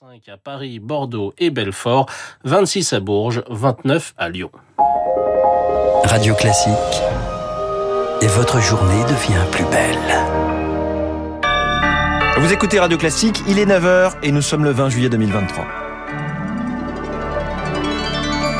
25 à Paris, Bordeaux et Belfort, 26 à Bourges, 29 à Lyon. Radio Classique. Et votre journée devient plus belle. Vous écoutez Radio Classique, il est 9h et nous sommes le 20 juillet 2023.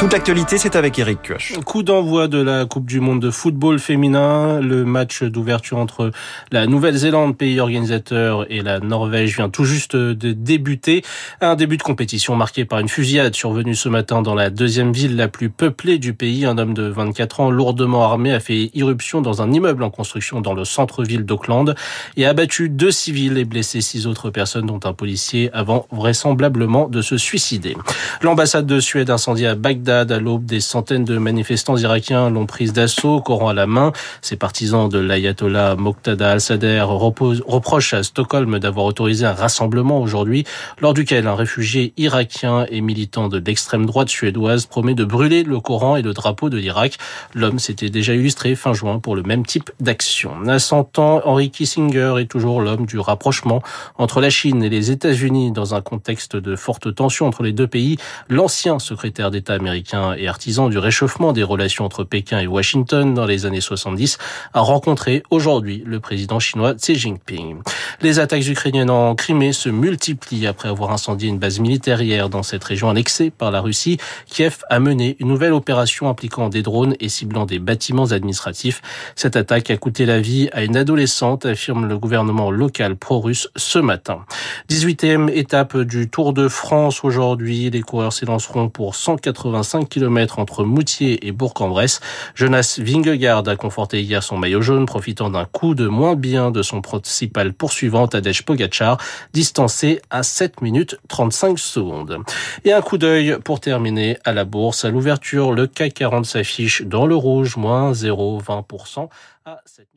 Toute l'actualité, c'est avec Eric Koch. Coup d'envoi de la Coupe du Monde de football féminin. Le match d'ouverture entre la Nouvelle-Zélande, pays organisateur, et la Norvège vient tout juste de débuter. Un début de compétition marqué par une fusillade survenue ce matin dans la deuxième ville la plus peuplée du pays. Un homme de 24 ans, lourdement armé, a fait irruption dans un immeuble en construction dans le centre-ville d'Auckland et a abattu deux civils et blessé six autres personnes, dont un policier, avant vraisemblablement de se suicider. L'ambassade de Suède incendie à Bagdad à l'aube, des centaines de manifestants irakiens l'ont prise d'assaut, Coran à la main. Ces partisans de l'ayatollah Moqtada al-Sadr reprochent à Stockholm d'avoir autorisé un rassemblement aujourd'hui, lors duquel un réfugié irakien et militant de l'extrême droite suédoise promet de brûler le Coran et le drapeau de l'Irak. L'homme s'était déjà illustré fin juin pour le même type d'action. À 100 ans, Henry Kissinger est toujours l'homme du rapprochement entre la Chine et les États-Unis dans un contexte de forte tension entre les deux pays. L'ancien secrétaire d'État américain et artisan du réchauffement des relations entre Pékin et Washington dans les années 70, a rencontré aujourd'hui le président chinois Xi Jinping. Les attaques ukrainiennes en Crimée se multiplient après avoir incendié une base militaire hier dans cette région annexée par la Russie. Kiev a mené une nouvelle opération impliquant des drones et ciblant des bâtiments administratifs. Cette attaque a coûté la vie à une adolescente, affirme le gouvernement local pro-russe ce matin. 18e étape du Tour de France aujourd'hui. Les coureurs s'élanceront pour 185 5 km entre Moutier et Bourg-en-Bresse. Jonas Vingegaard a conforté hier son maillot jaune, profitant d'un coup de moins bien de son principal poursuivant, Tadej Pogacar, distancé à 7 minutes 35 secondes. Et un coup d'œil pour terminer à la bourse. À l'ouverture, le CAC 40 s'affiche dans le rouge, moins 0,20% à 7000.